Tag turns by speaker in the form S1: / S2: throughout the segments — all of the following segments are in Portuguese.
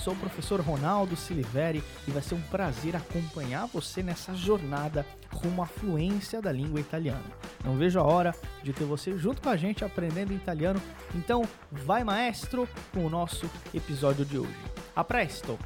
S1: Sou o professor Ronaldo Siliveri e vai ser um prazer acompanhar você nessa jornada rumo à fluência da língua italiana. Não vejo a hora de ter você junto com a gente aprendendo italiano, então vai maestro com o nosso episódio de hoje. A presto!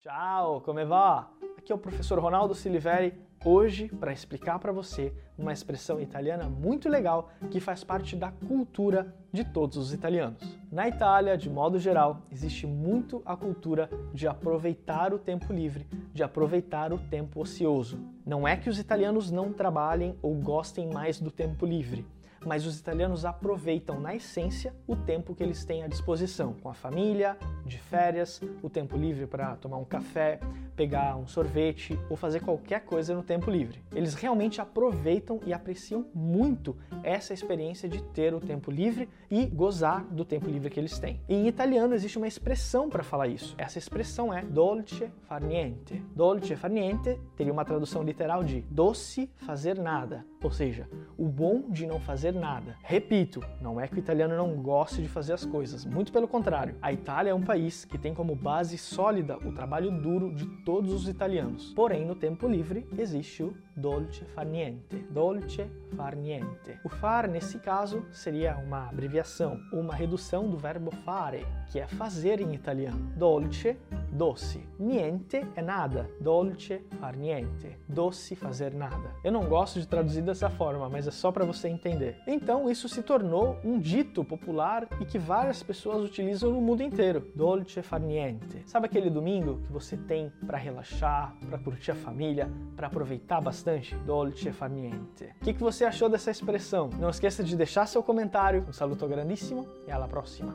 S1: Ciao, come va? Aqui é o professor Ronaldo Siliveri hoje para explicar para você uma expressão italiana muito legal que faz parte da cultura de todos os italianos. Na Itália, de modo geral, existe muito a cultura de aproveitar o tempo livre, de aproveitar o tempo ocioso. Não é que os italianos não trabalhem ou gostem mais do tempo livre, mas os italianos aproveitam na essência o tempo que eles têm à disposição, com a família, de férias, o tempo livre para tomar um café, pegar um sorvete ou fazer qualquer coisa no tempo livre. Eles realmente aproveitam e apreciam muito essa experiência de ter o tempo livre e gozar do tempo livre que eles têm. E em italiano existe uma expressão para falar isso. Essa expressão é dolce far niente. Dolce far niente teria uma tradução literal de doce fazer nada, ou seja, o bom de não fazer nada. Repito, não é que o italiano não goste de fazer as coisas, muito pelo contrário. A Itália é um país que tem como base sólida o trabalho duro de todos os italianos. Porém, no tempo livre existe o dolce far niente. Dolce far niente. O far, nesse caso, seria uma abreviação, uma redução do verbo fare, que é fazer em italiano. Dolce, doce. Niente é nada. Dolce far niente. Doce, fazer nada. Eu não gosto de traduzir dessa forma, mas é só para você entender. Então, isso se tornou um dito popular e que várias pessoas utilizam no mundo inteiro. Dolce far niente. Sabe aquele domingo que você tem para relaxar, para curtir a família, para aproveitar bastante? Dolce far niente. O que, que você achou dessa expressão? Não esqueça de deixar seu comentário. Um saluto grandissimo e alla prossima.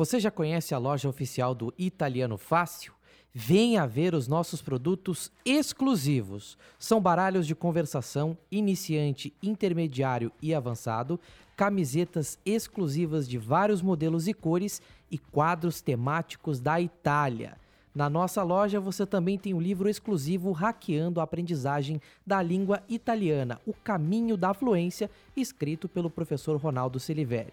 S2: Você já conhece a loja oficial do Italiano Fácil? Venha ver os nossos produtos exclusivos. São baralhos de conversação, iniciante, intermediário e avançado, camisetas exclusivas de vários modelos e cores e quadros temáticos da Itália. Na nossa loja você também tem o livro exclusivo Hackeando a Aprendizagem da Língua Italiana, O Caminho da Fluência, escrito pelo professor Ronaldo Siliveri.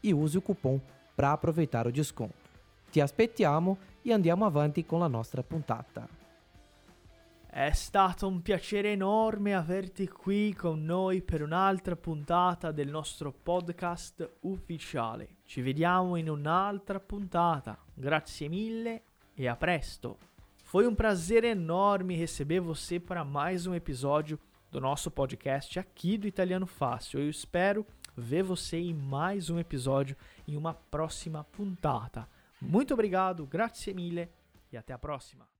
S2: e use o cupom para aproveitar o desconto. Ti aspettiamo e andiamo avanti con la nostra puntata.
S1: È stato un piacere enorme averti qui con noi per un'altra puntata del nostro podcast ufficiale. Ci vediamo in un'altra puntata. Grazie mille e a presto. Foi um prazer enorme receber você para mais um episódio do nosso podcast aqui do Italiano Fácil. Eu espero ver você em mais um episódio em uma próxima puntata. Muito obrigado, grazie mille e até a próxima.